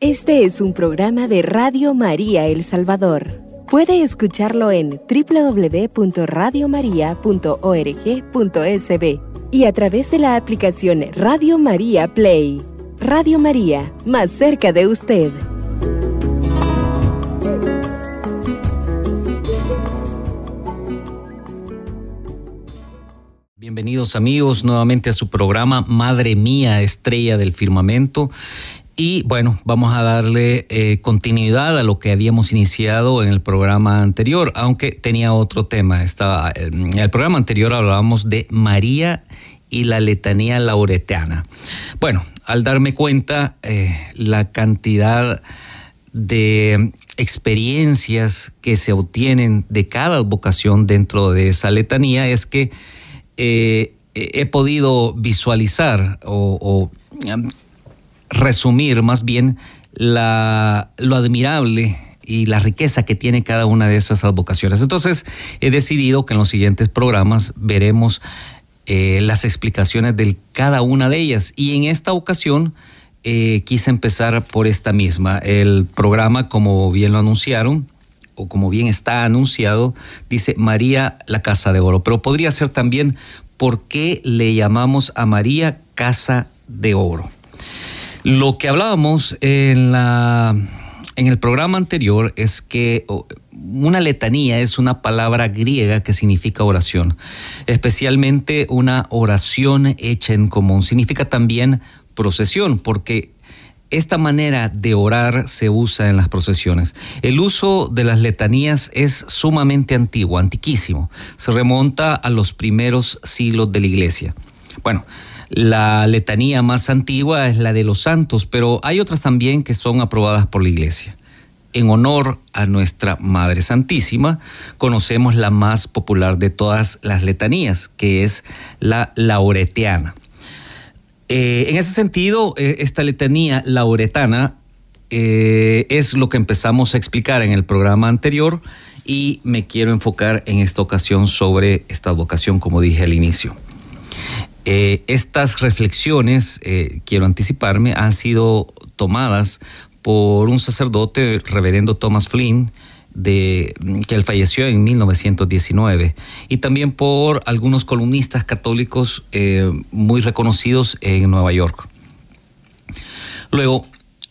Este es un programa de Radio María El Salvador. Puede escucharlo en www.radiomaria.org.sb y a través de la aplicación Radio María Play. Radio María, más cerca de usted. Bienvenidos amigos nuevamente a su programa Madre Mía, Estrella del Firmamento. Y bueno, vamos a darle eh, continuidad a lo que habíamos iniciado en el programa anterior, aunque tenía otro tema. Estaba, en el programa anterior hablábamos de María y la letanía lauretiana. Bueno, al darme cuenta eh, la cantidad de experiencias que se obtienen de cada vocación dentro de esa letanía es que eh, he podido visualizar o, resumir más bien lo admirable y la riqueza que tiene cada una de esas advocaciones. Entonces, he decidido que en los siguientes programas veremos eh, las explicaciones de cada una de ellas. Y en esta ocasión eh, quise empezar por esta misma. El programa, como bien lo anunciaron, o como bien está anunciado, dice María la Casa de Oro. Pero podría ser también por qué le llamamos a María Casa de Oro. Lo que hablábamos en, el programa anterior es que una letanía es una palabra griega que significa oración, especialmente una oración hecha en común. Significa también procesión, porque esta manera de orar se usa en las procesiones. El uso de las letanías es sumamente antiguo, antiquísimo. Se remonta a los primeros siglos de la iglesia. Bueno, la letanía más antigua es la de los santos, pero hay otras también que son aprobadas por la Iglesia. En honor a nuestra Madre Santísima, conocemos la más popular de todas las letanías, que es la lauretiana. Eh, en ese sentido, eh, esta letanía lauretana eh, es lo que empezamos a explicar en el programa anterior y me quiero enfocar en esta ocasión sobre esta vocación, como dije al inicio. Eh, estas reflexiones, eh, quiero anticiparme, han sido tomadas por un sacerdote, reverendo Thomas Flynn, de, que él falleció en 1919, y también por algunos columnistas católicos eh, muy reconocidos en Nueva York. Luego,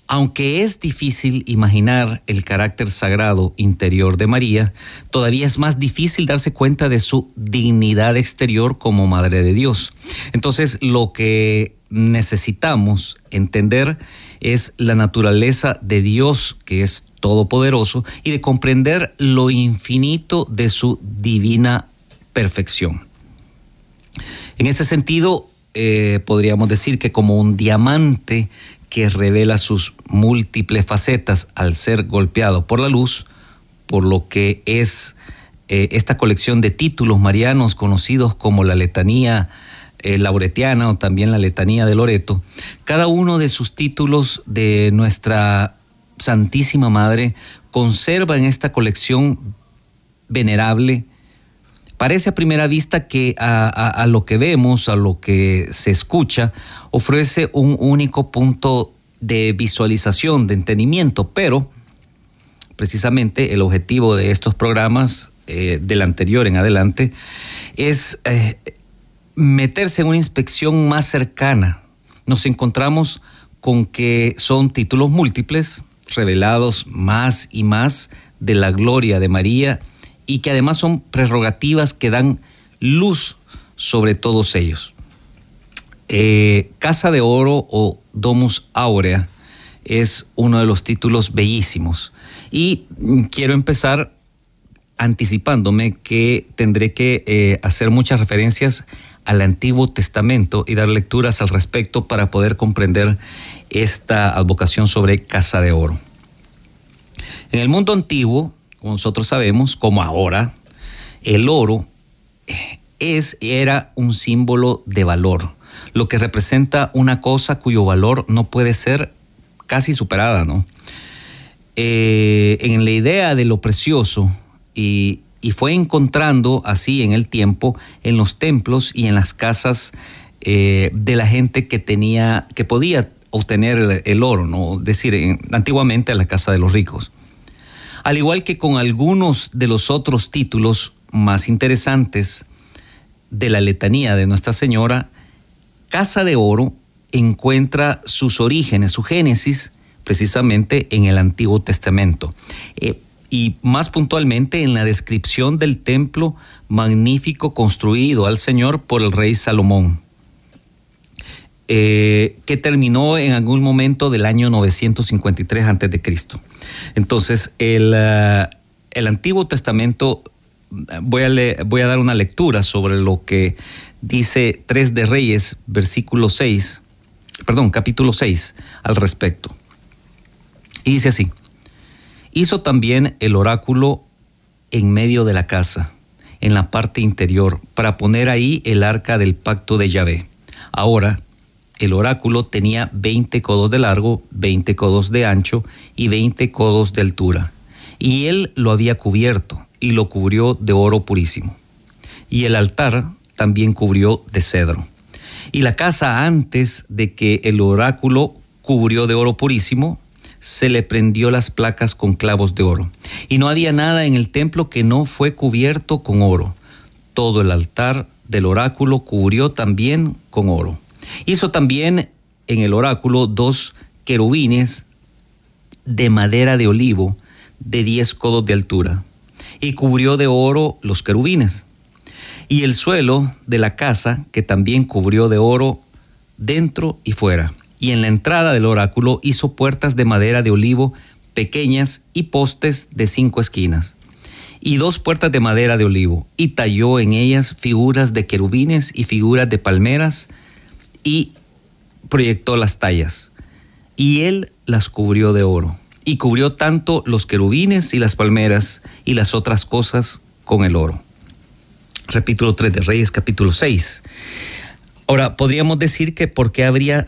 aunque es difícil imaginar el carácter sagrado interior de María, todavía es más difícil darse cuenta de su dignidad exterior como Madre de Dios. Entonces, lo que necesitamos entender es la naturaleza de Dios, que es todopoderoso, y de comprender lo infinito de su divina perfección. En este sentido, eh, podríamos decir que como un diamante que revela sus múltiples facetas al ser golpeado por la luz, por lo que es eh, esta colección de títulos marianos conocidos como la letanía eh, lauretiana o también la letanía de Loreto, cada uno de sus títulos de nuestra Santísima Madre conserva en esta colección venerable, Parece a primera vista que a, lo que vemos, a lo que se escucha, ofrece un único punto de visualización, de entendimiento, pero precisamente el objetivo de estos programas, eh, del anterior en adelante, es eh, meterse en una inspección más cercana. Nos encontramos con que son títulos múltiples, revelados más y más de la gloria de María y que además son prerrogativas que dan luz sobre todos ellos. Eh, Casa de Oro o Domus Aurea es uno de los títulos bellísimos. Y quiero empezar anticipándome que tendré que eh, hacer muchas referencias al Antiguo Testamento y dar lecturas al respecto para poder comprender esta advocación sobre Casa de Oro. En el mundo antiguo, nosotros sabemos, como ahora, el oro es, era un símbolo de valor, lo que representa una cosa cuyo valor no puede ser casi superada, ¿no? Eh, en la idea de lo precioso y, fue encontrando así en el tiempo en los templos y en las casas eh, de la gente que tenía, que podía obtener el, oro, ¿no? Es decir, antiguamente en la casa de los ricos. Al igual que con algunos de los otros títulos más interesantes de la letanía de Nuestra Señora, Casa de Oro encuentra sus orígenes, su génesis, precisamente en el Antiguo Testamento. Eh, y más puntualmente en la descripción del templo magnífico construido al Señor por el rey Salomón, eh, que terminó en algún momento del año 953 a.C. Entonces, el, eh, el Antiguo Testamento, voy a, voy a dar una lectura sobre lo que dice 3 de Reyes, versículo 6, perdón, capítulo 6 al respecto. Y dice así, hizo también el oráculo en medio de la casa, en la parte interior, para poner ahí el arca del pacto de Yahvé. Ahora, el oráculo tenía 20 codos de largo, 20 codos de ancho y 20 codos de altura. Y él lo había cubierto y lo cubrió de oro purísimo. Y el altar también cubrió de cedro. Y la casa antes de que el oráculo cubrió de oro purísimo, se le prendió las placas con clavos de oro. Y no había nada en el templo que no fue cubierto con oro. Todo el altar del oráculo cubrió también con oro. Hizo también en el oráculo dos querubines de madera de olivo de diez codos de altura y cubrió de oro los querubines y el suelo de la casa que también cubrió de oro dentro y fuera. Y en la entrada del oráculo hizo puertas de madera de olivo pequeñas y postes de cinco esquinas. Y dos puertas de madera de olivo, y talló en ellas figuras de querubines y figuras de palmeras, y proyectó las tallas. Y él las cubrió de oro, y cubrió tanto los querubines y las palmeras y las otras cosas con el oro capítulo 3 de Reyes, capítulo 6. Ahora, podríamos decir que por qué habría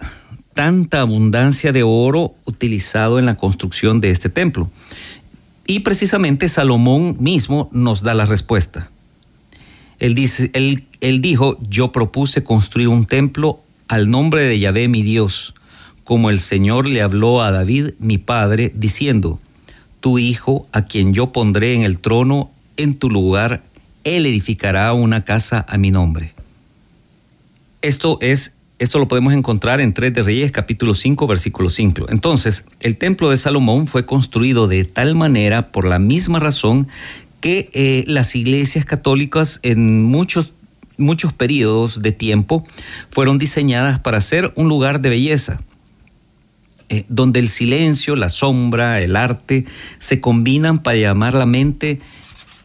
tanta abundancia de oro utilizado en la construcción de este templo. Y precisamente Salomón mismo nos da la respuesta. Él, dice, él, él dijo, yo propuse construir un templo al nombre de Yahvé mi Dios, como el Señor le habló a David mi padre, diciendo, tu hijo, a quien yo pondré en el trono en tu lugar, él edificará una casa a mi nombre. Esto es esto lo podemos encontrar en 3 de Reyes capítulo 5 versículo 5. Entonces, el templo de Salomón fue construido de tal manera por la misma razón que eh, las iglesias católicas en muchos muchos periodos de tiempo fueron diseñadas para ser un lugar de belleza, eh, donde el silencio, la sombra, el arte se combinan para llamar la mente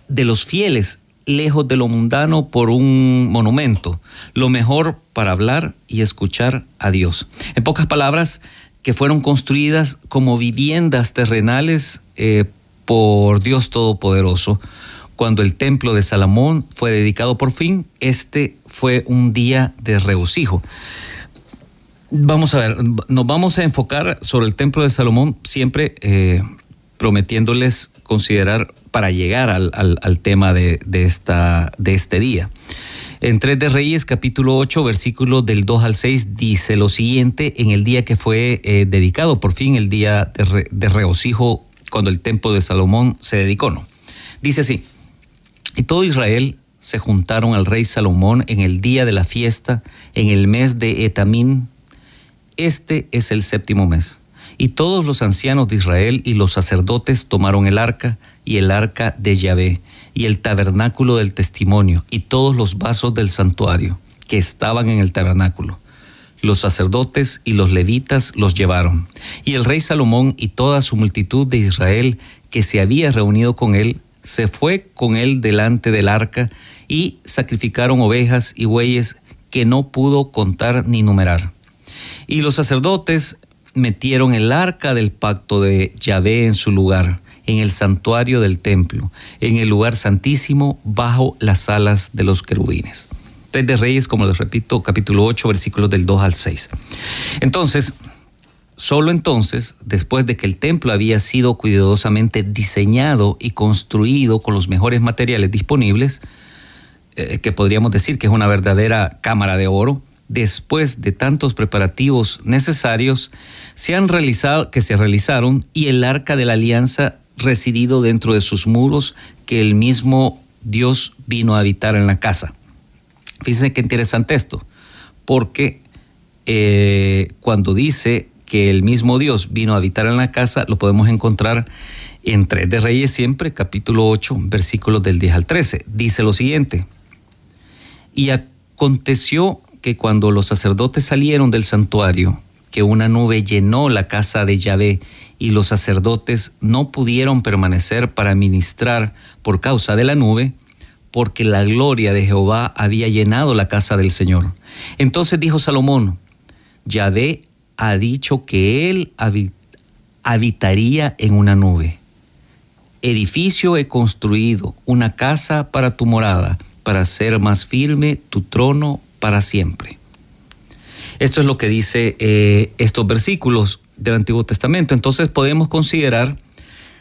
de los fieles lejos de lo mundano por un monumento, lo mejor para hablar y escuchar a Dios. En pocas palabras, que fueron construidas como viviendas terrenales eh, por Dios Todopoderoso. Cuando el templo de Salomón fue dedicado por fin, este fue un día de regocijo. Vamos a ver, nos vamos a enfocar sobre el templo de Salomón siempre eh, prometiéndoles considerar para llegar al, tema de, esta, de este día. En 3 de Reyes, capítulo 8, versículo del 2 al 6, dice lo siguiente, en el día que fue eh, dedicado, por fin el día de, de, regocijo, cuando el templo de Salomón se dedicó, ¿no? Dice así, y todo Israel se juntaron al rey Salomón en el día de la fiesta, en el mes de Etamín. Este es el séptimo mes. Y todos los ancianos de Israel y los sacerdotes tomaron el arca y el arca de Yahvé y el tabernáculo del testimonio y todos los vasos del santuario que estaban en el tabernáculo. Los sacerdotes y los levitas los llevaron. Y el rey Salomón y toda su multitud de Israel que se había reunido con él, se fue con él delante del arca y sacrificaron ovejas y bueyes que no pudo contar ni numerar. Y los sacerdotes metieron el arca del pacto de Yahvé en su lugar, en el santuario del templo, en el lugar santísimo, bajo las alas de los querubines. Tres de Reyes, como les repito, capítulo 8, versículos del 2 al 6. Entonces, solo entonces, después de que el templo había sido cuidadosamente diseñado y construido con los mejores materiales disponibles, eh, que podríamos decir que es una verdadera cámara de oro, después de tantos preparativos necesarios se han realizado, que se realizaron y el arca de la alianza residido dentro de sus muros que el mismo Dios vino a habitar en la casa. Fíjense qué interesante esto, porque eh, cuando dice que el mismo Dios vino a habitar en la casa, lo podemos encontrar en 3 de Reyes siempre, capítulo 8, versículos del 10 al 13. Dice lo siguiente, y aconteció que cuando los sacerdotes salieron del santuario, que una nube llenó la casa de Yahvé y los sacerdotes no pudieron permanecer para ministrar por causa de la nube, porque la gloria de Jehová había llenado la casa del Señor. Entonces dijo Salomón, Yahvé ha dicho que él habitaría en una nube. Edificio he construido, una casa para tu morada, para hacer más firme tu trono para siempre. Esto es lo que dice eh, estos versículos del Antiguo Testamento. Entonces podemos considerar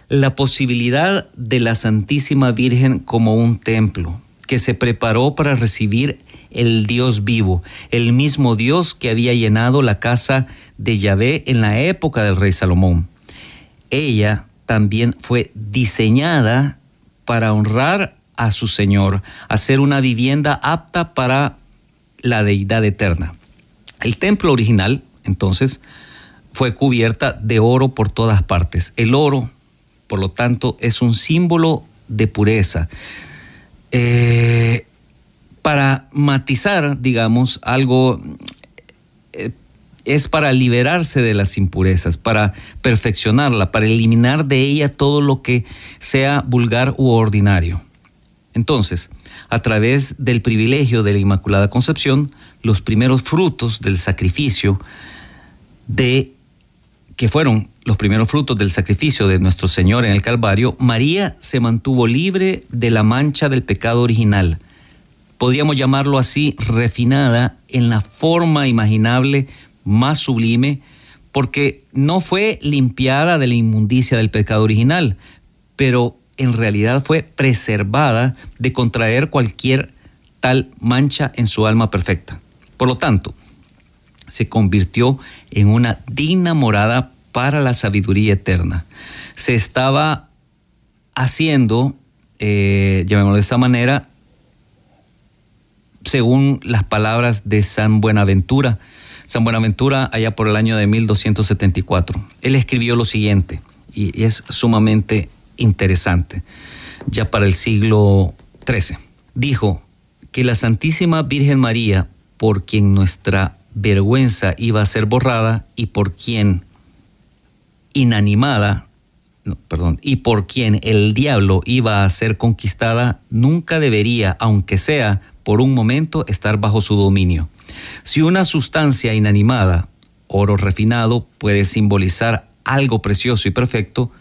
la posibilidad de la Santísima Virgen como un templo que se preparó para recibir el Dios vivo, el mismo Dios que había llenado la casa de Yahvé en la época del rey Salomón. Ella también fue diseñada para honrar a su Señor, hacer una vivienda apta para la deidad eterna. El templo original, entonces, fue cubierta de oro por todas partes. El oro, por lo tanto, es un símbolo de pureza. Eh, para matizar, digamos, algo, eh, es para liberarse de las impurezas, para perfeccionarla, para eliminar de ella todo lo que sea vulgar u ordinario. Entonces, a través del privilegio de la Inmaculada Concepción, los primeros frutos del sacrificio de que fueron los primeros frutos del sacrificio de nuestro Señor en el Calvario, María se mantuvo libre de la mancha del pecado original. Podríamos llamarlo así, refinada en la forma imaginable más sublime, porque no fue limpiada de la inmundicia del pecado original, pero en realidad fue preservada de contraer cualquier tal mancha en su alma perfecta. Por lo tanto, se convirtió en una digna morada para la sabiduría eterna. Se estaba haciendo, eh, llamémoslo de esa manera, según las palabras de San Buenaventura. San Buenaventura, allá por el año de 1274. Él escribió lo siguiente, y es sumamente interesante, ya para el siglo XIII. Dijo que la Santísima Virgen María, por quien nuestra vergüenza iba a ser borrada y por quien inanimada, perdón, y por quien el diablo iba a ser conquistada, nunca debería, aunque sea por un momento, estar bajo su dominio. Si una sustancia inanimada, oro refinado, puede simbolizar algo precioso y perfecto,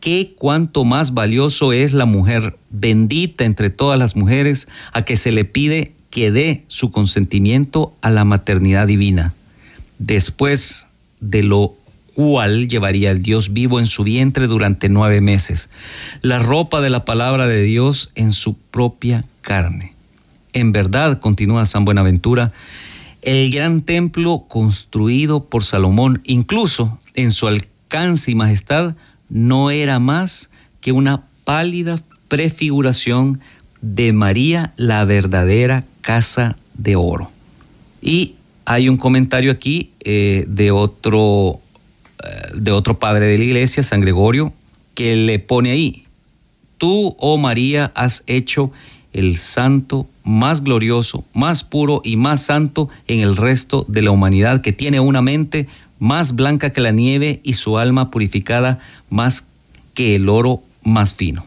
qué cuánto más valioso es la mujer bendita entre todas las mujeres a que se le pide que dé su consentimiento a la maternidad divina, después de lo cual llevaría el Dios vivo en su vientre durante nueve meses, la ropa de la palabra de Dios en su propia carne. En verdad, continúa San Buenaventura, el gran templo construido por Salomón, incluso en su alcance y majestad, no era más que una pálida prefiguración de María, la verdadera casa de oro. Y hay un comentario aquí eh, de, otro, eh, de otro padre de la iglesia, San Gregorio, que le pone ahí, tú, oh María, has hecho el santo más glorioso, más puro y más santo en el resto de la humanidad, que tiene una mente más blanca que la nieve y su alma purificada más que el oro más fino.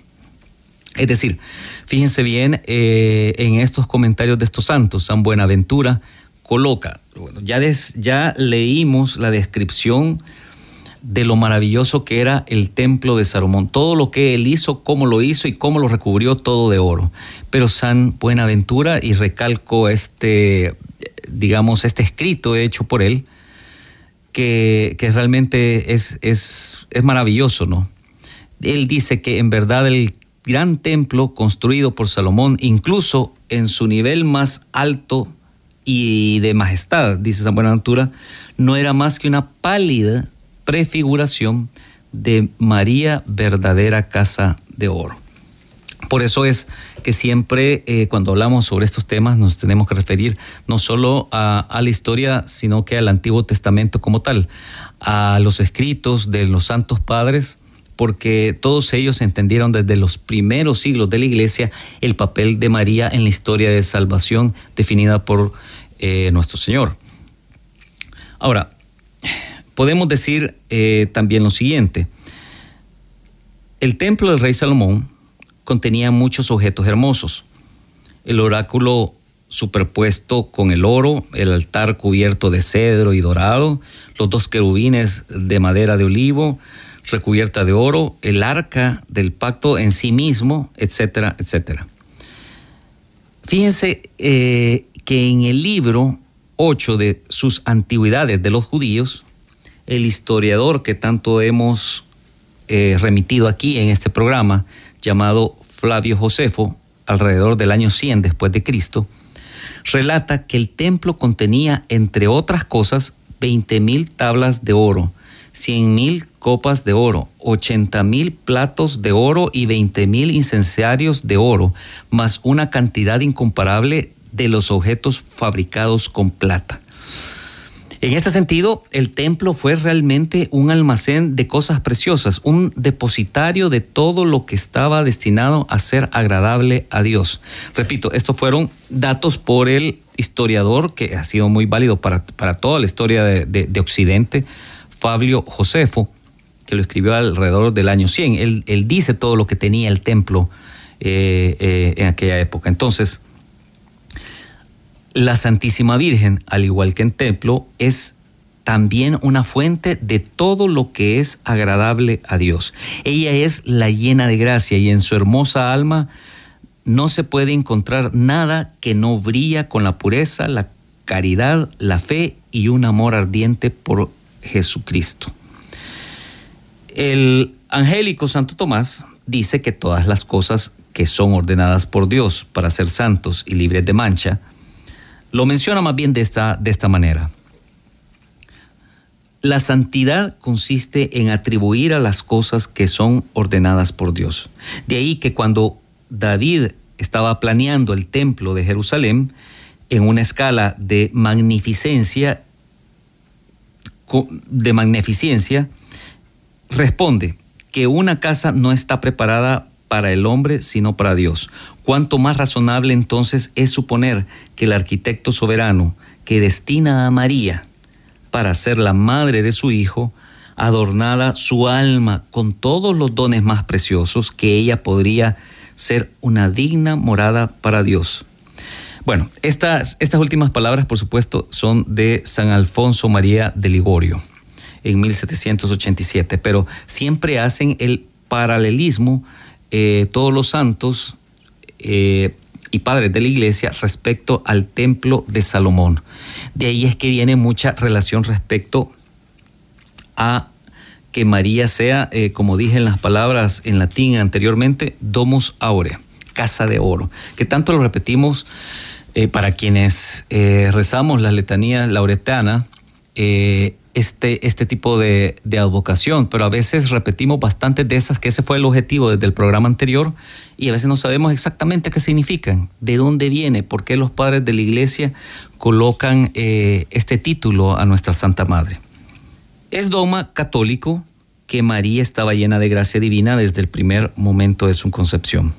Es decir, fíjense bien eh, en estos comentarios de estos santos. San Buenaventura coloca, ya leímos la descripción de lo maravilloso que era el templo de Salomón, todo lo que él hizo, cómo lo hizo y cómo lo recubrió todo de oro. Pero San Buenaventura, y recalco este, digamos, este escrito hecho por él, que, que realmente es, es, es maravilloso, ¿no? Él dice que en verdad el gran templo construido por Salomón, incluso en su nivel más alto, y de majestad, dice San Buenaventura, no era más que una pálida prefiguración de María verdadera casa de oro. Por eso es que siempre eh, cuando hablamos sobre estos temas nos tenemos que referir no solo a, la historia, sino que al Antiguo Testamento como tal, a los escritos de los santos padres, porque todos ellos entendieron desde los primeros siglos de la iglesia el papel de María en la historia de salvación definida por eh, nuestro Señor. Ahora, podemos decir eh, también lo siguiente. El templo del rey Salomón contenía muchos objetos hermosos. El oráculo superpuesto con el oro, el altar cubierto de cedro y dorado, los dos querubines de madera de olivo, recubierta de oro, el arca del pacto en sí mismo, etcétera, etcétera. Fíjense eh, que en el libro 8 de sus antigüedades de los judíos, el historiador que tanto hemos eh, remitido aquí en este programa, llamado Flavio Josefo, alrededor del año 100 después de Cristo, relata que el templo contenía, entre otras cosas, 20.000 tablas de oro, 100.000 copas de oro, 80.000 platos de oro y 20.000 incenciarios de oro, más una cantidad incomparable de los objetos fabricados con plata. En este sentido, el templo fue realmente un almacén de cosas preciosas, un depositario de todo lo que estaba destinado a ser agradable a Dios. Repito, estos fueron datos por el historiador que ha sido muy válido para, toda la historia de, Occidente, Fabio Josefo, que lo escribió alrededor del año 100. Él, dice todo lo que tenía el templo eh, eh, en aquella época. Entonces, la Santísima Virgen, al igual que en templo, es también una fuente de todo lo que es agradable a Dios. Ella es la llena de gracia y en su hermosa alma no se puede encontrar nada que no brilla con la pureza, la caridad, la fe y un amor ardiente por Jesucristo. El angélico Santo Tomás dice que todas las cosas que son ordenadas por Dios para ser santos y libres de mancha, lo menciona más bien de esta, de esta manera. La santidad consiste en atribuir a las cosas que son ordenadas por Dios. De ahí que cuando David estaba planeando el templo de Jerusalén, en una escala de magnificencia, de magnificencia, responde que una casa no está preparada para el hombre, sino para Dios. Cuánto más razonable entonces es suponer que el arquitecto soberano que destina a María para ser la madre de su Hijo, adornada su alma con todos los dones más preciosos, que ella podría ser una digna morada para Dios. Bueno, estas, estas últimas palabras, por supuesto, son de San Alfonso María de Ligorio en 1787, pero siempre hacen el paralelismo eh, todos los santos eh, y padres de la iglesia respecto al templo de Salomón. De ahí es que viene mucha relación respecto a que María sea, eh, como dije en las palabras en latín anteriormente, domus aurea, casa de oro, que tanto lo repetimos para quienes rezamos la letanía lauretana, este, este tipo de, de, advocación, pero a veces repetimos bastante de esas, que ese fue el objetivo desde el programa anterior, y a veces no sabemos exactamente qué significan, de dónde viene, por qué los padres de la iglesia colocan eh, este título a nuestra Santa Madre. Es dogma católico que María estaba llena de gracia divina desde el primer momento de su concepción.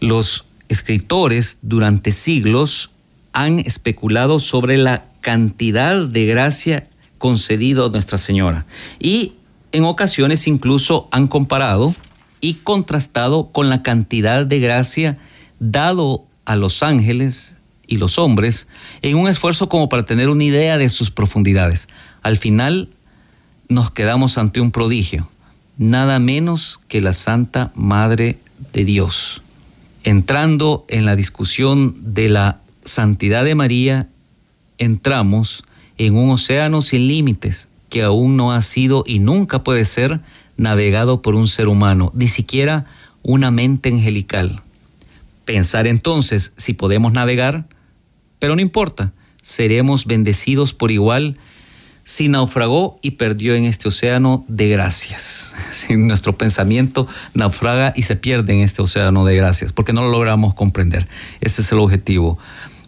Los escritores durante siglos han especulado sobre la cantidad de gracia concedido a Nuestra Señora. Y en ocasiones incluso han comparado y contrastado con la cantidad de gracia dado a los ángeles y los hombres en un esfuerzo como para tener una idea de sus profundidades. Al final nos quedamos ante un prodigio, nada menos que la Santa Madre de Dios. Entrando en la discusión de la santidad de María, entramos en un océano sin límites que aún no ha sido y nunca puede ser navegado por un ser humano, ni siquiera una mente angelical. Pensar entonces si podemos navegar, pero no importa, seremos bendecidos por igual si naufragó y perdió en este océano de gracias. Si nuestro pensamiento naufraga y se pierde en este océano de gracias, porque no lo logramos comprender. Ese es el objetivo.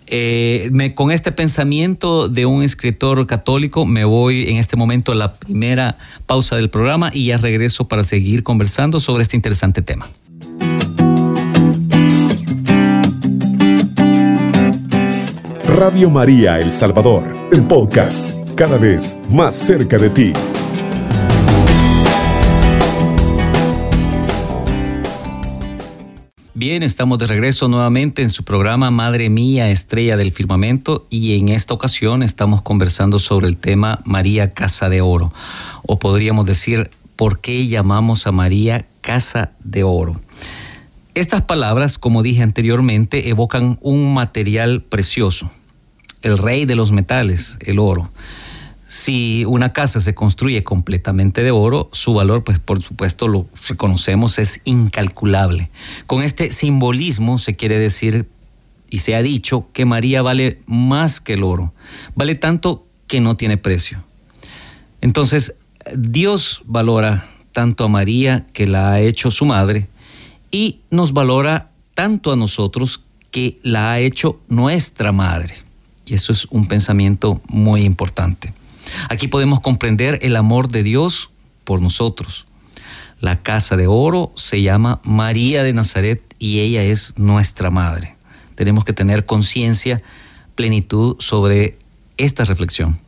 Eh, con este pensamiento de un escritor católico me voy en este momento a la primera pausa del programa y ya regreso para seguir conversando sobre este interesante tema. Radio María El Salvador, el podcast, cada vez más cerca de ti. Bien, estamos de regreso nuevamente en su programa Madre Mía, Estrella del Firmamento y en esta ocasión estamos conversando sobre el tema María Casa de Oro, o podríamos decir, ¿por qué llamamos a María Casa de Oro? Estas palabras, como dije anteriormente, evocan un material precioso, el rey de los metales, el oro. Si una casa se construye completamente de oro, su valor, pues por supuesto lo reconocemos, es incalculable. Con este simbolismo se quiere decir y se ha dicho que María vale más que el oro, vale tanto que no tiene precio. Entonces, Dios valora tanto a María que la ha hecho su madre y nos valora tanto a nosotros que la ha hecho nuestra madre. Y eso es un pensamiento muy importante. Aquí podemos comprender el amor de Dios por nosotros. La casa de oro se llama María de Nazaret y ella es nuestra madre. Tenemos que tener conciencia, plenitud sobre esta reflexión.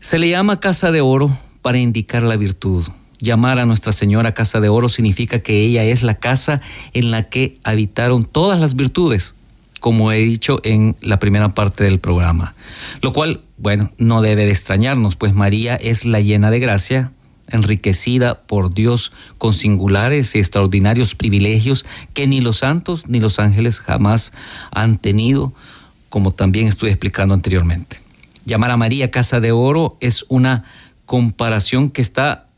Se le llama casa de oro para indicar la virtud. Llamar a Nuestra Señora casa de oro significa que ella es la casa en la que habitaron todas las virtudes como he dicho en la primera parte del programa. Lo cual, bueno, no debe de extrañarnos, pues María es la llena de gracia, enriquecida por Dios con singulares y extraordinarios privilegios que ni los santos ni los ángeles jamás han tenido, como también estuve explicando anteriormente. Llamar a María Casa de Oro es una comparación que está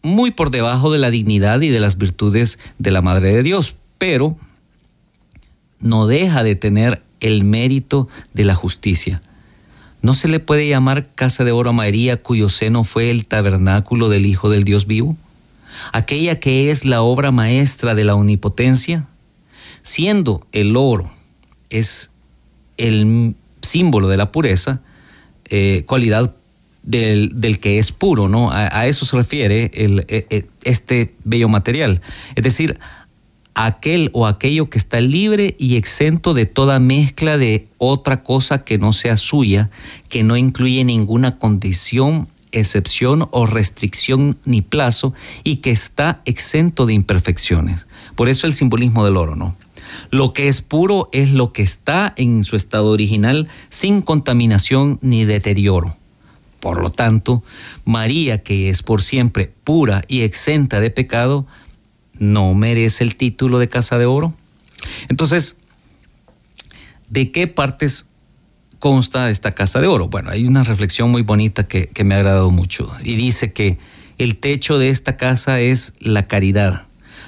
muy por debajo de la dignidad y de las virtudes de la Madre de Dios, pero no deja de tener el mérito de la justicia. ¿No se le puede llamar casa de oro a María cuyo seno fue el tabernáculo del Hijo del Dios vivo? Aquella que es la obra maestra de la omnipotencia, siendo el oro es el símbolo de la pureza, eh, cualidad del, que es puro, ¿no? A, eso se refiere el, e, e, este bello material. Es decir, aquel o aquello que está libre y exento de toda mezcla de otra cosa que no sea suya, que no incluye ninguna condición, excepción o restricción ni plazo y que está exento de imperfecciones. Por eso el simbolismo del oro, ¿no? Lo que es puro es lo que está en su estado original sin contaminación ni deterioro. Por lo tanto, María, que es por siempre pura y exenta de pecado, no merece el título de Casa de Oro. Entonces, ¿de qué partes consta esta Casa de Oro? Bueno, hay una reflexión muy bonita que, me ha agradado mucho y dice que el techo de esta casa es la caridad,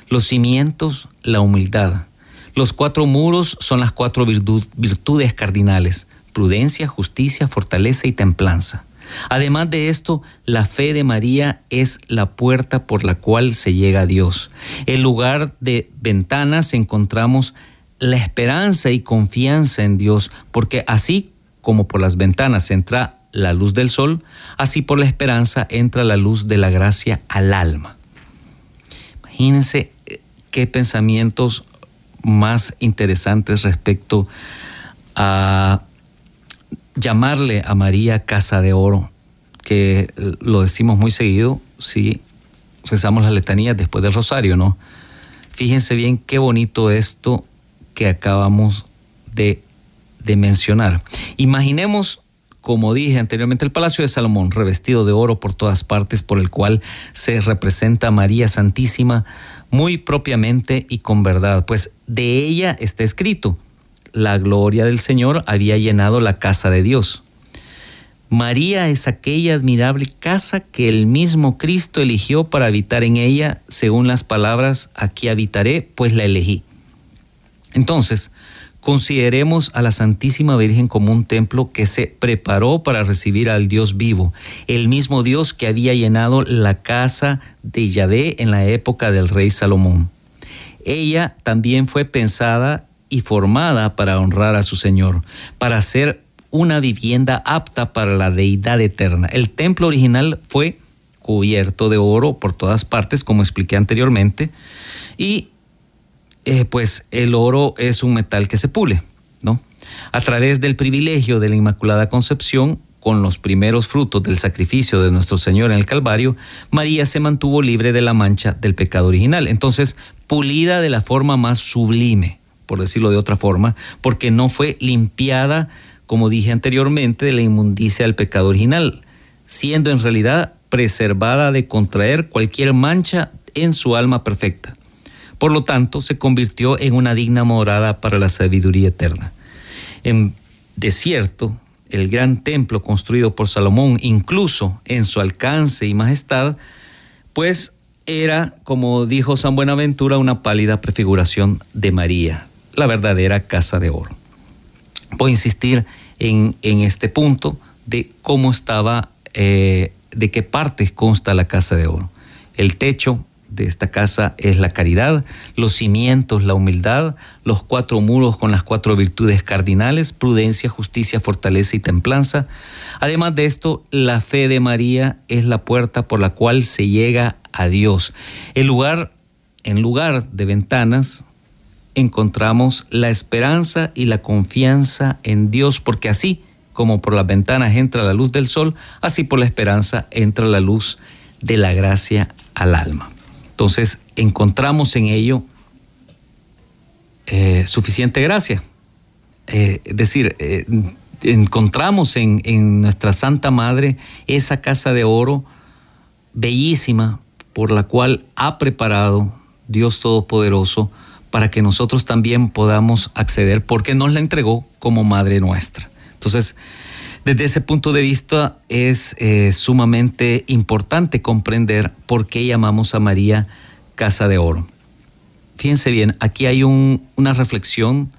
los cimientos, la humildad. Los cuatro muros son las cuatro virtudes cardinales, prudencia, justicia, fortaleza y templanza. Además de esto, la fe de María es la puerta por la cual se llega a Dios. En lugar de ventanas encontramos la esperanza y confianza en Dios, porque así como por las ventanas entra la luz del sol, así por la esperanza entra la luz de la gracia al alma. Imagínense eh, qué pensamientos más interesantes respecto a llamarle a María Casa de Oro, que lo decimos muy seguido si rezamos las letanías después del rosario, ¿no? Fíjense bien qué bonito esto que acabamos de, de mencionar. Imaginemos, como dije anteriormente, el Palacio de Salomón, revestido de oro por todas partes, por el cual se representa a María Santísima muy propiamente y con verdad, pues de ella está escrito, la gloria del Señor había llenado la casa de Dios. María es aquella admirable casa que el mismo Cristo eligió para habitar en ella, según las palabras, aquí habitaré, pues la elegí. Entonces, Consideremos a la Santísima Virgen como un templo que se preparó para recibir al Dios vivo, el mismo Dios que había llenado la casa de Yahvé en la época del rey Salomón. Ella también fue pensada y formada para honrar a su Señor, para ser una vivienda apta para la deidad eterna. El templo original fue cubierto de oro por todas partes, como expliqué anteriormente, y eh, pues el oro es un metal que se pule, ¿no? A través del privilegio de la Inmaculada Concepción, con los primeros frutos del sacrificio de nuestro Señor en el Calvario, María se mantuvo libre de la mancha del pecado original. Entonces, pulida de la forma más sublime, por decirlo de otra forma, porque no fue limpiada, como dije anteriormente, de la inmundicia del pecado original, siendo en realidad preservada de contraer cualquier mancha en su alma perfecta. Por lo tanto, se convirtió en una digna morada para la sabiduría eterna. En desierto, el gran templo construido por Salomón, incluso en su alcance y majestad, pues era, como dijo San Buenaventura, una pálida prefiguración de María, la verdadera casa de oro. Voy a insistir en, este punto de cómo estaba, eh, de qué partes consta la casa de oro. El techo de esta casa es la caridad, los cimientos, la humildad, los cuatro muros con las cuatro virtudes cardinales, prudencia, justicia, fortaleza y templanza. Además de esto, la fe de María es la puerta por la cual se llega a Dios. El lugar, en lugar de ventanas, encontramos la esperanza y la confianza en Dios, porque así como por las ventanas entra la luz del sol, así por la esperanza entra la luz de la gracia al alma. Entonces encontramos en ello eh, suficiente gracia. Eh, es decir, eh, encontramos en, en nuestra Santa Madre esa casa de oro bellísima por la cual ha preparado Dios Todopoderoso para que nosotros también podamos acceder, porque nos la entregó como Madre nuestra. Entonces, desde ese punto de vista es eh, sumamente importante comprender por qué llamamos a María Casa de Oro. Fíjense bien, aquí hay una reflexión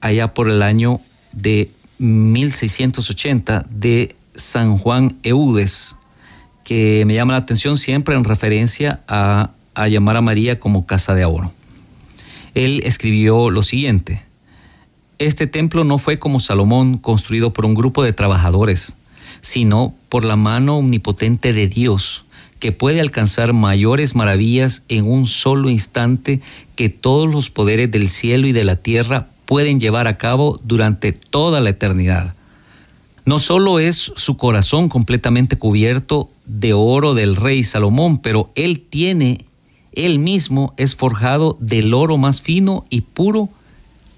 allá por el año de 1680 de San Juan Eudes, que me llama la atención siempre en referencia a, a llamar a María como Casa de Oro. Él escribió lo siguiente, este templo no fue como Salomón construido por un grupo de trabajadores, sino por la mano omnipotente de Dios, que puede alcanzar mayores maravillas en un solo instante que todos los poderes del cielo y de la tierra pueden llevar a cabo durante toda la eternidad. No solo es su corazón completamente cubierto de oro del rey Salomón, pero él tiene, él mismo es forjado del oro más fino y puro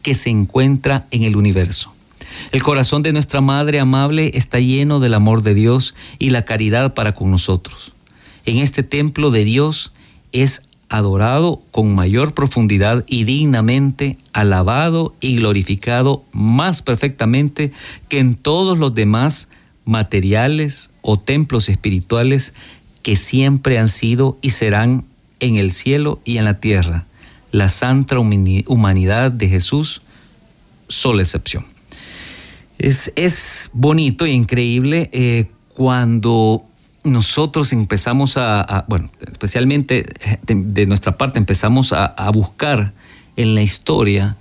que se encuentra en el universo. El corazón de nuestra Madre amable está lleno del amor de Dios y la caridad para con nosotros. En este templo de Dios es adorado con mayor profundidad y dignamente, alabado y glorificado más perfectamente que en todos los demás materiales o templos espirituales que siempre han sido y serán en el cielo y en la tierra la santa humanidad de Jesús, sola excepción. Es, bonito e increíble eh, cuando nosotros empezamos a, bueno, especialmente de, nuestra parte, empezamos a, buscar en la historia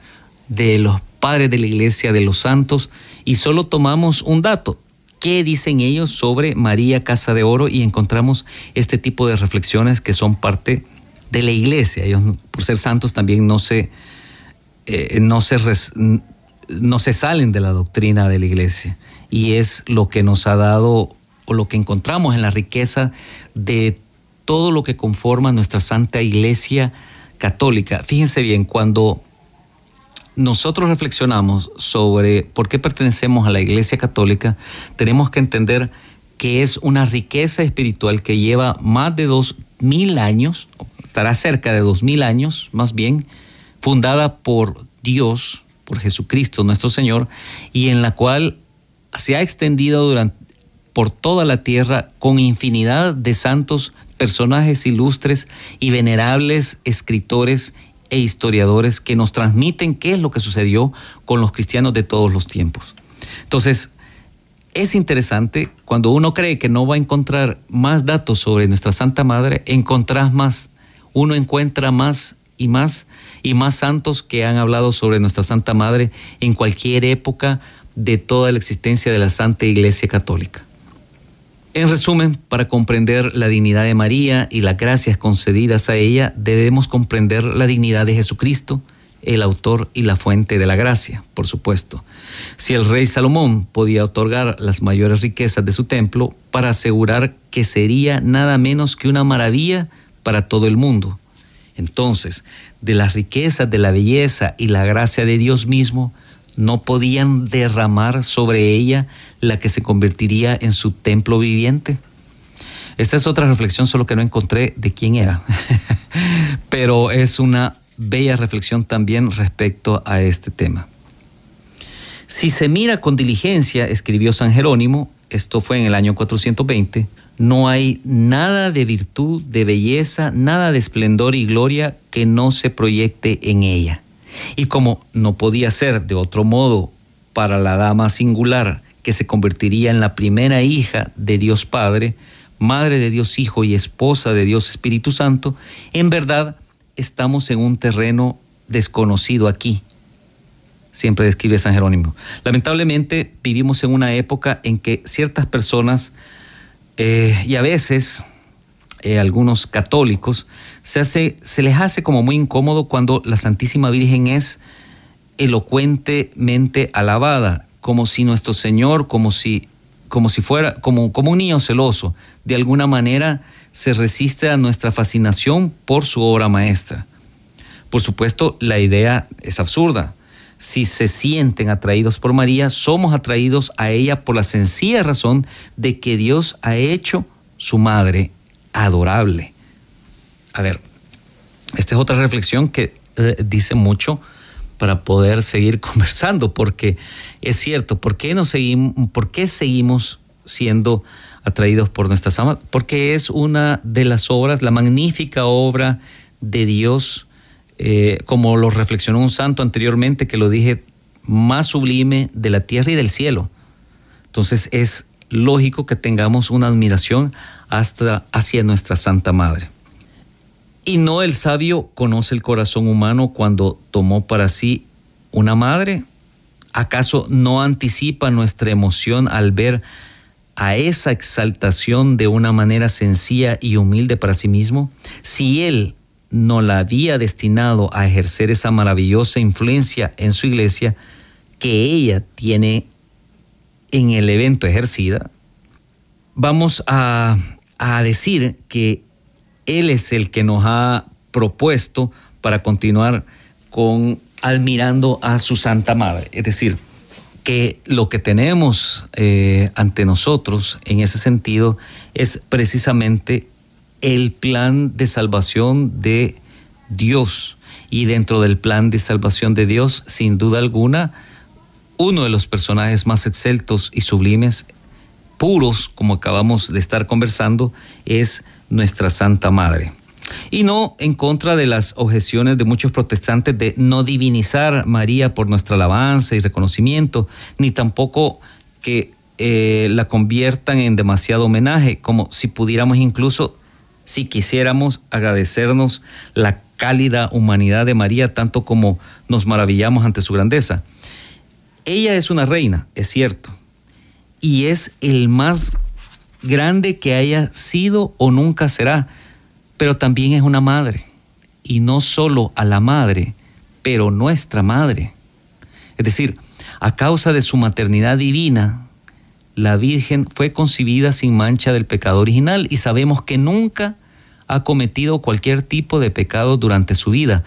de los padres de la iglesia, de los santos, y solo tomamos un dato. ¿Qué dicen ellos sobre María Casa de Oro? Y encontramos este tipo de reflexiones que son parte de la iglesia. Ellos, por ser santos, también no se, eh, no, se no se salen de la doctrina de la iglesia. Y es lo que nos ha dado, o lo que encontramos en la riqueza de todo lo que conforma nuestra santa iglesia católica. Fíjense bien, cuando nosotros reflexionamos sobre por qué pertenecemos a la iglesia católica, tenemos que entender que es una riqueza espiritual que lleva más de dos mil años, estará cerca de dos mil años más bien, fundada por Dios, por Jesucristo nuestro Señor, y en la cual se ha extendido durante, por toda la tierra con infinidad de santos, personajes ilustres y venerables escritores e historiadores que nos transmiten qué es lo que sucedió con los cristianos de todos los tiempos. Entonces, es interesante cuando uno cree que no va a encontrar más datos sobre nuestra Santa Madre, encontrás más. Uno encuentra más y más y más santos que han hablado sobre nuestra Santa Madre en cualquier época de toda la existencia de la Santa Iglesia Católica. En resumen, para comprender la dignidad de María y las gracias concedidas a ella, debemos comprender la dignidad de Jesucristo, el autor y la fuente de la gracia, por supuesto. Si el rey Salomón podía otorgar las mayores riquezas de su templo para asegurar que sería nada menos que una maravilla para todo el mundo, entonces, de las riquezas de la belleza y la gracia de Dios mismo, no podían derramar sobre ella la que se convertiría en su templo viviente. Esta es otra reflexión, solo que no encontré de quién era, pero es una bella reflexión también respecto a este tema. Si se mira con diligencia, escribió San Jerónimo, esto fue en el año 420, no hay nada de virtud, de belleza, nada de esplendor y gloria que no se proyecte en ella. Y como no podía ser de otro modo para la dama singular que se convertiría en la primera hija de Dios Padre, madre de Dios Hijo y esposa de Dios Espíritu Santo, en verdad estamos en un terreno desconocido aquí. Siempre describe San Jerónimo. Lamentablemente vivimos en una época en que ciertas personas eh, y a veces eh, algunos católicos se, hace, se les hace como muy incómodo cuando la Santísima Virgen es elocuentemente alabada, como si nuestro Señor, como si, como si fuera, como, como un niño celoso, de alguna manera se resiste a nuestra fascinación por su obra maestra. Por supuesto, la idea es absurda si se sienten atraídos por María, somos atraídos a ella por la sencilla razón de que Dios ha hecho su madre adorable. A ver, esta es otra reflexión que eh, dice mucho para poder seguir conversando, porque es cierto, ¿por qué, seguimos, ¿por qué seguimos siendo atraídos por nuestra sama? Porque es una de las obras, la magnífica obra de Dios eh, como lo reflexionó un santo anteriormente, que lo dije, más sublime de la tierra y del cielo. Entonces es lógico que tengamos una admiración hasta hacia nuestra Santa Madre. Y no el sabio conoce el corazón humano cuando tomó para sí una madre. ¿Acaso no anticipa nuestra emoción al ver a esa exaltación de una manera sencilla y humilde para sí mismo? Si él no la había destinado a ejercer esa maravillosa influencia en su iglesia que ella tiene en el evento ejercida, vamos a, a decir que Él es el que nos ha propuesto para continuar con admirando a su Santa Madre. Es decir, que lo que tenemos eh, ante nosotros en ese sentido es precisamente el plan de salvación de Dios. Y dentro del plan de salvación de Dios, sin duda alguna, uno de los personajes más exceltos y sublimes, puros, como acabamos de estar conversando, es nuestra Santa Madre. Y no en contra de las objeciones de muchos protestantes de no divinizar María por nuestra alabanza y reconocimiento, ni tampoco que eh, la conviertan en demasiado homenaje, como si pudiéramos incluso si quisiéramos agradecernos la cálida humanidad de María, tanto como nos maravillamos ante su grandeza. Ella es una reina, es cierto, y es el más grande que haya sido o nunca será, pero también es una madre, y no solo a la madre, pero nuestra madre. Es decir, a causa de su maternidad divina, la Virgen fue concebida sin mancha del pecado original y sabemos que nunca ha cometido cualquier tipo de pecado durante su vida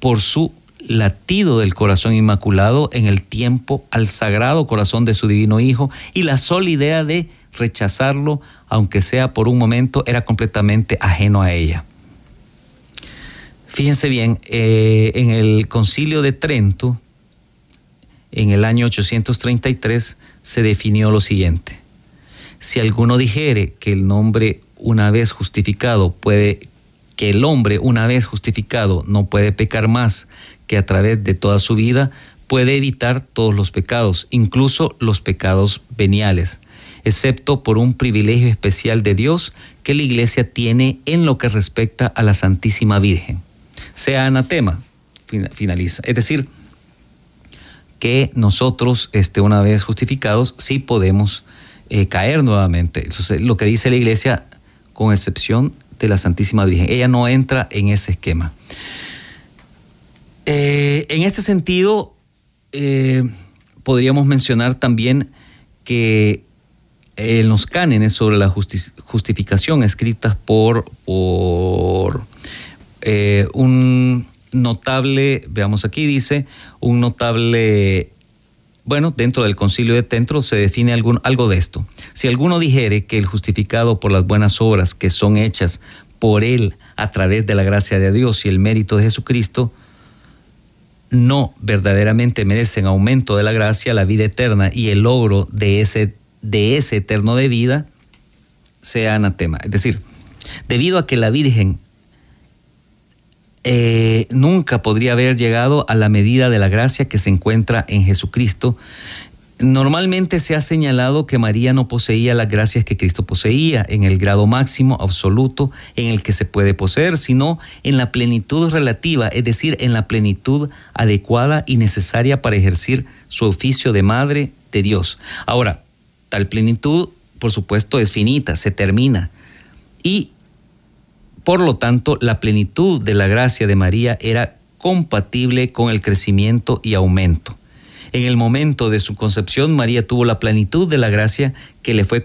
por su latido del corazón inmaculado en el tiempo al sagrado corazón de su divino Hijo y la sola idea de rechazarlo, aunque sea por un momento, era completamente ajeno a ella. Fíjense bien, eh, en el concilio de Trento, en el año 833, se definió lo siguiente. Si alguno dijere que el nombre, una vez justificado, puede que el hombre, una vez justificado, no puede pecar más que a través de toda su vida, puede evitar todos los pecados, incluso los pecados veniales, excepto por un privilegio especial de Dios que la Iglesia tiene en lo que respecta a la Santísima Virgen. Sea anatema, finaliza. Es decir, que nosotros, este, una vez justificados, sí podemos eh, caer nuevamente. Entonces, lo que dice la Iglesia, con excepción de la Santísima Virgen, ella no entra en ese esquema. Eh, en este sentido, eh, podríamos mencionar también que en los cánones sobre la justificación escritas por, por eh, un notable, veamos aquí, dice, un notable, bueno, dentro del concilio de Tentro se define algún, algo de esto. Si alguno dijere que el justificado por las buenas obras que son hechas por él a través de la gracia de Dios y el mérito de Jesucristo, no verdaderamente merecen aumento de la gracia, la vida eterna y el logro de ese, de ese eterno de vida, sea anatema. Es decir, debido a que la Virgen eh, nunca podría haber llegado a la medida de la gracia que se encuentra en Jesucristo, Normalmente se ha señalado que María no poseía las gracias que Cristo poseía en el grado máximo absoluto en el que se puede poseer, sino en la plenitud relativa, es decir, en la plenitud adecuada y necesaria para ejercer su oficio de madre de Dios. Ahora, tal plenitud, por supuesto, es finita, se termina. Y, por lo tanto, la plenitud de la gracia de María era compatible con el crecimiento y aumento. En el momento de su concepción, María tuvo la plenitud de la gracia que le fue,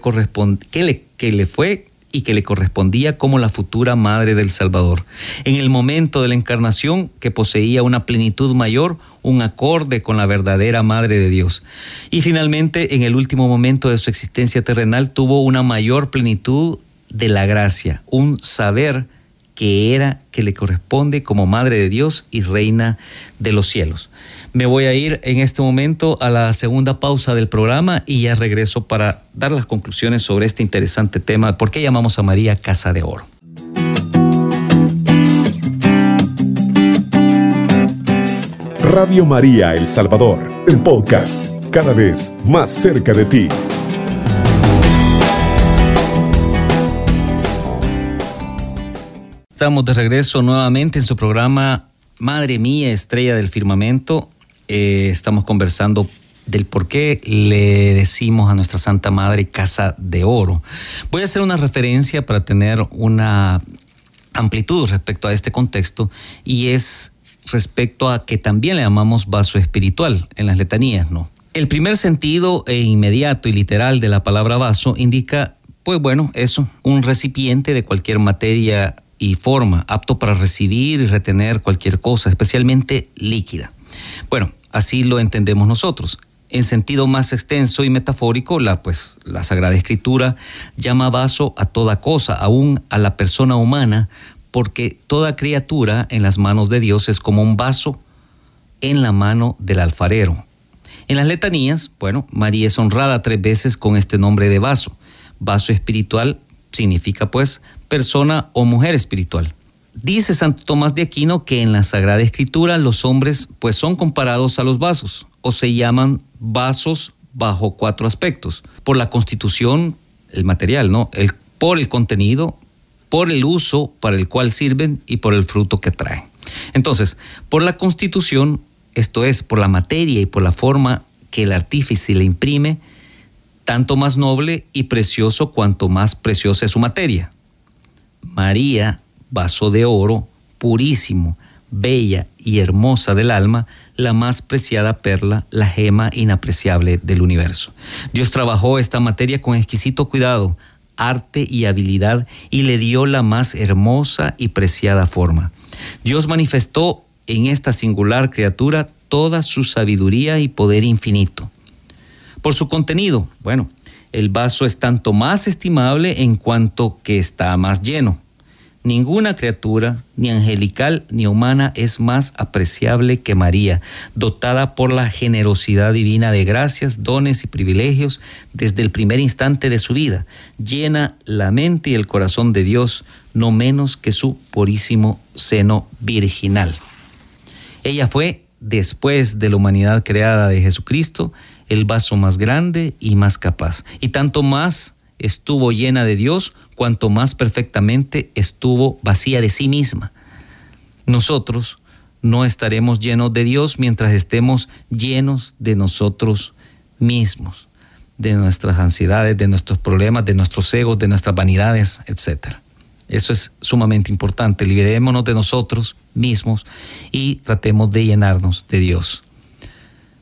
que le, que le fue y que le correspondía como la futura madre del Salvador. En el momento de la encarnación, que poseía una plenitud mayor, un acorde con la verdadera madre de Dios. Y finalmente, en el último momento de su existencia terrenal, tuvo una mayor plenitud de la gracia, un saber que era que le corresponde como madre de Dios y reina de los cielos. Me voy a ir en este momento a la segunda pausa del programa y ya regreso para dar las conclusiones sobre este interesante tema. ¿Por qué llamamos a María Casa de Oro? Radio María El Salvador, el podcast, cada vez más cerca de ti. Estamos de regreso nuevamente en su programa Madre Mía, Estrella del Firmamento. Eh, estamos conversando del por qué le decimos a nuestra Santa Madre Casa de Oro. Voy a hacer una referencia para tener una amplitud respecto a este contexto y es respecto a que también le llamamos vaso espiritual en las letanías, ¿no? El primer sentido e inmediato y literal de la palabra vaso indica, pues bueno, eso, un recipiente de cualquier materia y forma, apto para recibir y retener cualquier cosa, especialmente líquida. Bueno, Así lo entendemos nosotros. En sentido más extenso y metafórico, la, pues, la Sagrada Escritura llama vaso a toda cosa, aún a la persona humana, porque toda criatura en las manos de Dios es como un vaso en la mano del alfarero. En las letanías, bueno, María es honrada tres veces con este nombre de vaso. Vaso espiritual significa pues persona o mujer espiritual. Dice Santo Tomás de Aquino que en la Sagrada Escritura los hombres pues son comparados a los vasos o se llaman vasos bajo cuatro aspectos. Por la constitución, el material, ¿no? El, por el contenido, por el uso para el cual sirven y por el fruto que traen. Entonces, por la constitución, esto es, por la materia y por la forma que el artífice le imprime, tanto más noble y precioso cuanto más preciosa es su materia. María vaso de oro, purísimo, bella y hermosa del alma, la más preciada perla, la gema inapreciable del universo. Dios trabajó esta materia con exquisito cuidado, arte y habilidad y le dio la más hermosa y preciada forma. Dios manifestó en esta singular criatura toda su sabiduría y poder infinito. Por su contenido, bueno, el vaso es tanto más estimable en cuanto que está más lleno Ninguna criatura, ni angelical ni humana, es más apreciable que María, dotada por la generosidad divina de gracias, dones y privilegios desde el primer instante de su vida. Llena la mente y el corazón de Dios, no menos que su purísimo seno virginal. Ella fue, después de la humanidad creada de Jesucristo, el vaso más grande y más capaz. Y tanto más estuvo llena de Dios, cuanto más perfectamente estuvo vacía de sí misma. Nosotros no estaremos llenos de Dios mientras estemos llenos de nosotros mismos, de nuestras ansiedades, de nuestros problemas, de nuestros egos, de nuestras vanidades, etc. Eso es sumamente importante. Liberémonos de nosotros mismos y tratemos de llenarnos de Dios.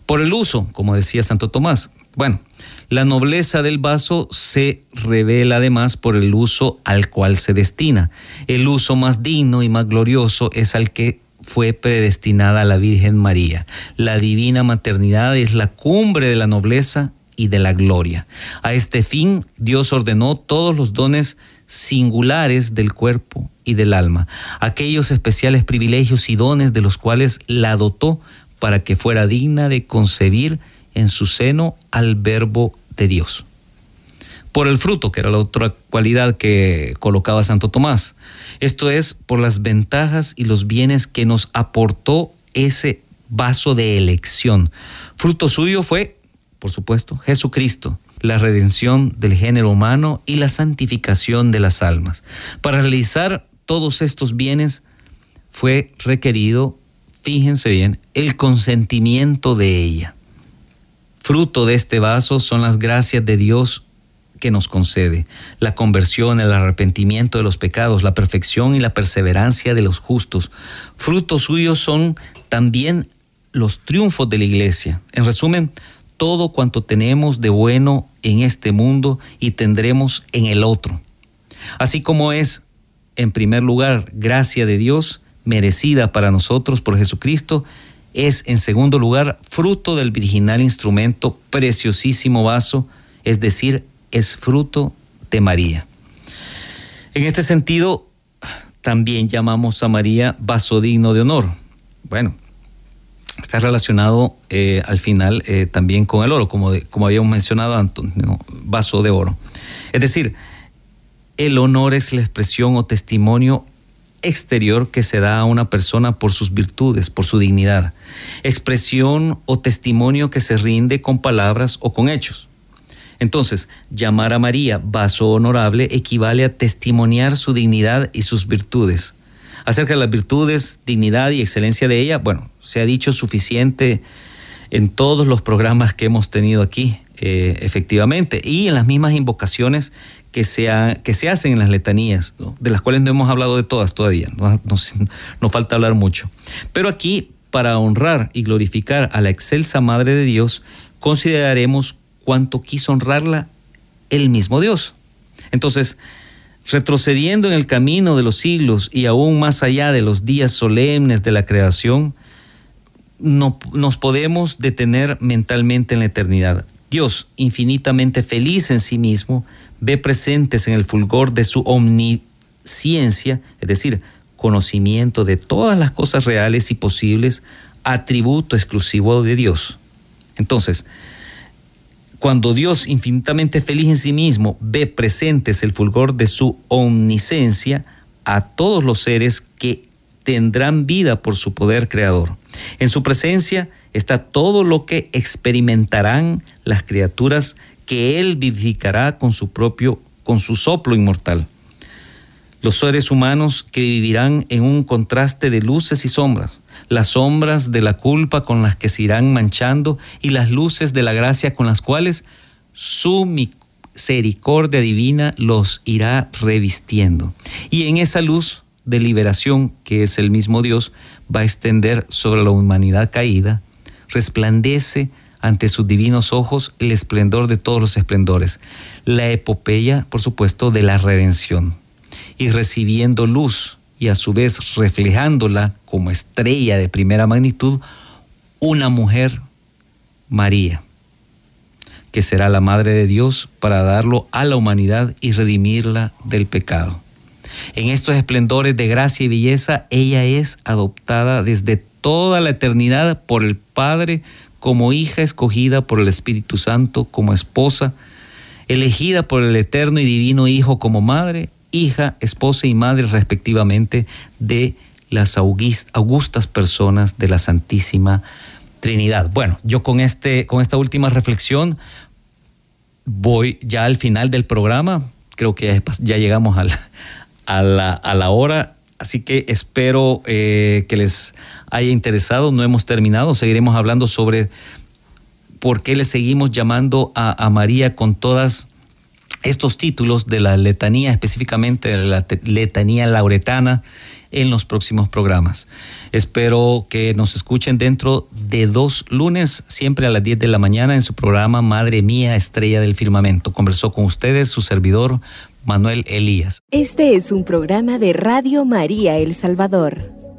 Por el uso, como decía Santo Tomás. Bueno, la nobleza del vaso se revela además por el uso al cual se destina. El uso más digno y más glorioso es al que fue predestinada la Virgen María. La divina maternidad es la cumbre de la nobleza y de la gloria. A este fin Dios ordenó todos los dones singulares del cuerpo y del alma, aquellos especiales privilegios y dones de los cuales la dotó para que fuera digna de concebir en su seno al verbo de Dios. Por el fruto, que era la otra cualidad que colocaba Santo Tomás. Esto es por las ventajas y los bienes que nos aportó ese vaso de elección. Fruto suyo fue, por supuesto, Jesucristo, la redención del género humano y la santificación de las almas. Para realizar todos estos bienes fue requerido, fíjense bien, el consentimiento de ella. Fruto de este vaso son las gracias de Dios que nos concede, la conversión, el arrepentimiento de los pecados, la perfección y la perseverancia de los justos. Frutos suyos son también los triunfos de la iglesia. En resumen, todo cuanto tenemos de bueno en este mundo y tendremos en el otro. Así como es, en primer lugar, gracia de Dios, merecida para nosotros por Jesucristo, es, en segundo lugar, fruto del virginal instrumento, preciosísimo vaso, es decir, es fruto de María. En este sentido, también llamamos a María vaso digno de honor. Bueno, está relacionado eh, al final eh, también con el oro, como, como habíamos mencionado antes, vaso de oro. Es decir, el honor es la expresión o testimonio exterior que se da a una persona por sus virtudes, por su dignidad. Expresión o testimonio que se rinde con palabras o con hechos. Entonces, llamar a María vaso honorable equivale a testimoniar su dignidad y sus virtudes. Acerca de las virtudes, dignidad y excelencia de ella, bueno, se ha dicho suficiente en todos los programas que hemos tenido aquí, eh, efectivamente, y en las mismas invocaciones que se, que se hacen en las letanías, de las cuales no hemos hablado de todas todavía, nos, nos falta hablar mucho. Pero aquí, para honrar y glorificar a la excelsa Madre de Dios, consideraremos cuánto quiso honrarla el mismo Dios. Entonces, retrocediendo en el camino de los siglos y aún más allá de los días solemnes de la creación, no, nos podemos detener mentalmente en la eternidad. Dios, infinitamente feliz en sí mismo, ve presentes en el fulgor de su omnisciencia, es decir, conocimiento de todas las cosas reales y posibles, atributo exclusivo de Dios. Entonces, cuando Dios, infinitamente feliz en sí mismo, ve presentes el fulgor de su omnisciencia a todos los seres que tendrán vida por su poder creador. En su presencia está todo lo que experimentarán las criaturas que Él vivificará con su propio, con su soplo inmortal. Los seres humanos que vivirán en un contraste de luces y sombras, las sombras de la culpa con las que se irán manchando y las luces de la gracia con las cuales su misericordia divina los irá revistiendo. Y en esa luz de liberación que es el mismo Dios va a extender sobre la humanidad caída, resplandece ante sus divinos ojos el esplendor de todos los esplendores, la epopeya, por supuesto, de la redención. Y recibiendo luz y a su vez reflejándola como estrella de primera magnitud, una mujer, María, que será la Madre de Dios para darlo a la humanidad y redimirla del pecado. En estos esplendores de gracia y belleza, ella es adoptada desde toda la eternidad por el Padre como hija escogida por el Espíritu Santo, como esposa, elegida por el eterno y divino Hijo como madre, hija, esposa y madre respectivamente de las augustas personas de la Santísima Trinidad. Bueno, yo con, este, con esta última reflexión voy ya al final del programa. Creo que ya, llegamos a la, a la, hora, así que espero eh, que les haya interesado. No hemos terminado, seguiremos hablando sobre por qué le seguimos llamando a, María con todas estos títulos de la letanía, específicamente de la letanía lauretana, en los próximos programas. Espero que nos escuchen dentro de dos lunes, siempre a las 10 de la mañana, en su programa Madre Mía, Estrella del Firmamento. Conversó con ustedes su servidor, Manuel Elías. Este es un programa de Radio María El Salvador.